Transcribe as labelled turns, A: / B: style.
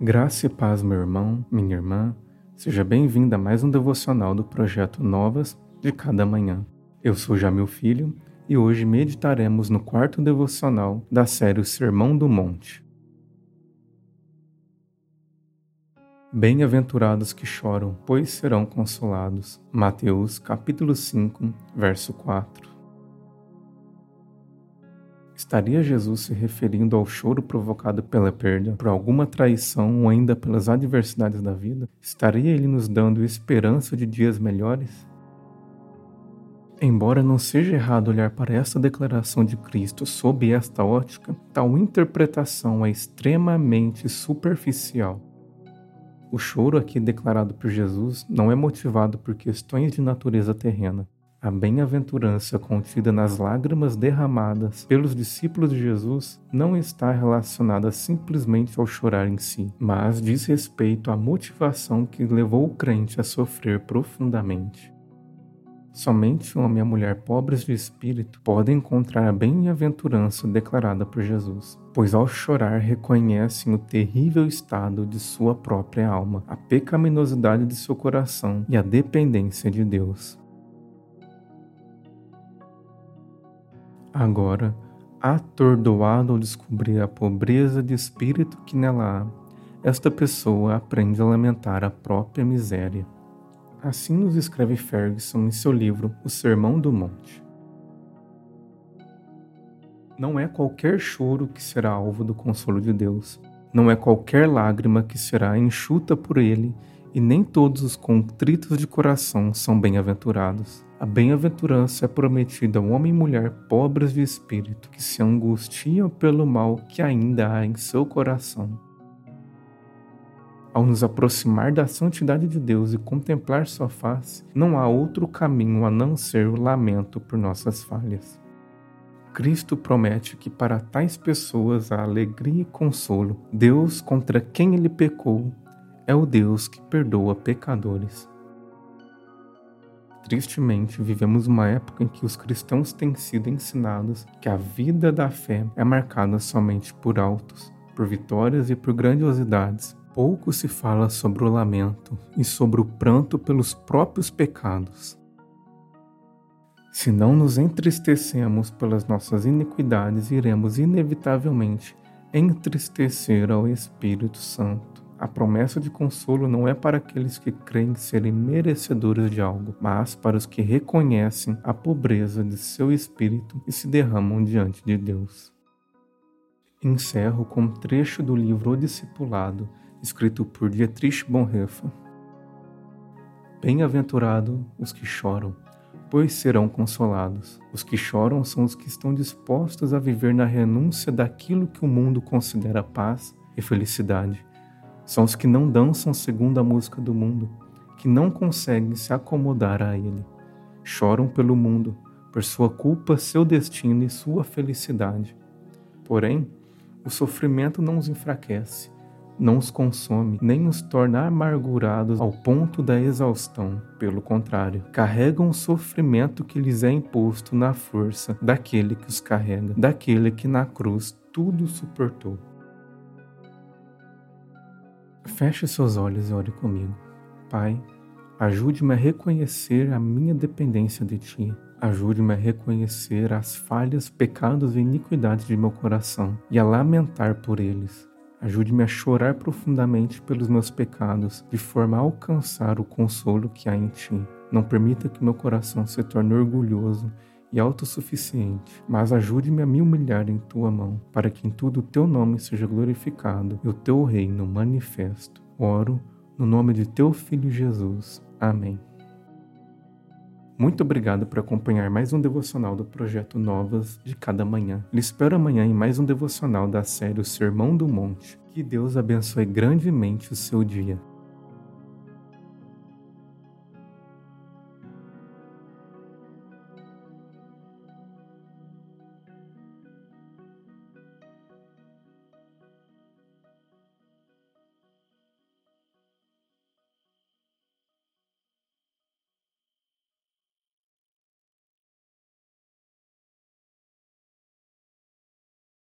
A: Graça e paz, meu irmão, minha irmã. Seja bem-vindo a mais um devocional do projeto Novas de Cada Manhã. Eu sou Jamil Filho e hoje meditaremos no quarto devocional da série o Sermão do Monte. Bem-aventurados que choram, pois serão consolados. Mateus capítulo 5, verso 4. Estaria Jesus se referindo ao choro provocado pela perda, por alguma traição ou ainda pelas adversidades da vida? Estaria ele nos dando esperança de dias melhores? Embora não seja errado olhar para esta declaração de Cristo sob esta ótica, tal interpretação é extremamente superficial. O choro aqui declarado por Jesus não é motivado por questões de natureza terrena, a bem-aventurança contida nas lágrimas derramadas pelos discípulos de Jesus não está relacionada simplesmente ao chorar em si, mas diz respeito à motivação que levou o crente a sofrer profundamente. Somente um homem e a mulher pobres de espírito podem encontrar a bem-aventurança declarada por Jesus, pois ao chorar reconhecem o terrível estado de sua própria alma, a pecaminosidade de seu coração e a dependência de Deus. Agora, atordoado ao descobrir a pobreza de espírito que nela há, esta pessoa aprende a lamentar a própria miséria. Assim nos escreve Ferguson em seu livro O Sermão do Monte. Não é qualquer choro que será alvo do consolo de Deus, não é qualquer lágrima que será enxuta por ele, e nem todos os contritos de coração são bem-aventurados. A bem-aventurança é prometida ao homem e mulher pobres de espírito, que se angustiam pelo mal que ainda há em seu coração. Ao nos aproximar da santidade de Deus e contemplar sua face, não há outro caminho a não ser o lamento por nossas falhas. Cristo promete que para tais pessoas há alegria e consolo. Deus contra quem ele pecou é o Deus que perdoa pecadores. Tristemente, vivemos uma época em que os cristãos têm sido ensinados que a vida da fé é marcada somente por altos, por vitórias e por grandiosidades. Pouco se fala sobre o lamento e sobre o pranto pelos próprios pecados. Se não nos entristecemos pelas nossas iniquidades, iremos inevitavelmente entristecer ao Espírito Santo. A promessa de consolo não é para aqueles que creem serem merecedores de algo, mas para os que reconhecem a pobreza de seu espírito e se derramam diante de Deus. Encerro com um trecho do livro O Discipulado, escrito por Dietrich Bonhoeffer. Bem-aventurado os que choram, pois serão consolados. Os que choram são os que estão dispostos a viver na renúncia daquilo que o mundo considera paz e felicidade são os que não dançam segundo a música do mundo, que não conseguem se acomodar a ele. Choram pelo mundo, por sua culpa, seu destino e sua felicidade. Porém, o sofrimento não os enfraquece, não os consome, nem os torna amargurados ao ponto da exaustão. Pelo contrário, carregam o sofrimento que lhes é imposto na força daquele que os carrega, daquele que na cruz tudo suportou. Feche seus olhos e ore comigo. Pai, ajude-me a reconhecer a minha dependência de Ti. Ajude-me a reconhecer as falhas, pecados e iniquidades de meu coração e a lamentar por eles. Ajude-me a chorar profundamente pelos meus pecados, de forma a alcançar o consolo que há em Ti. Não permita que meu coração se torne orgulhoso e autossuficiente, mas ajude-me a me humilhar em tua mão, para que em tudo o teu nome seja glorificado e o teu reino manifesto. Oro no nome de teu filho Jesus. Amém. Muito obrigado por acompanhar mais um devocional do projeto Novas de cada manhã. Lhe espero amanhã em mais um devocional da série O Sermão do Monte. Que Deus abençoe grandemente o seu dia.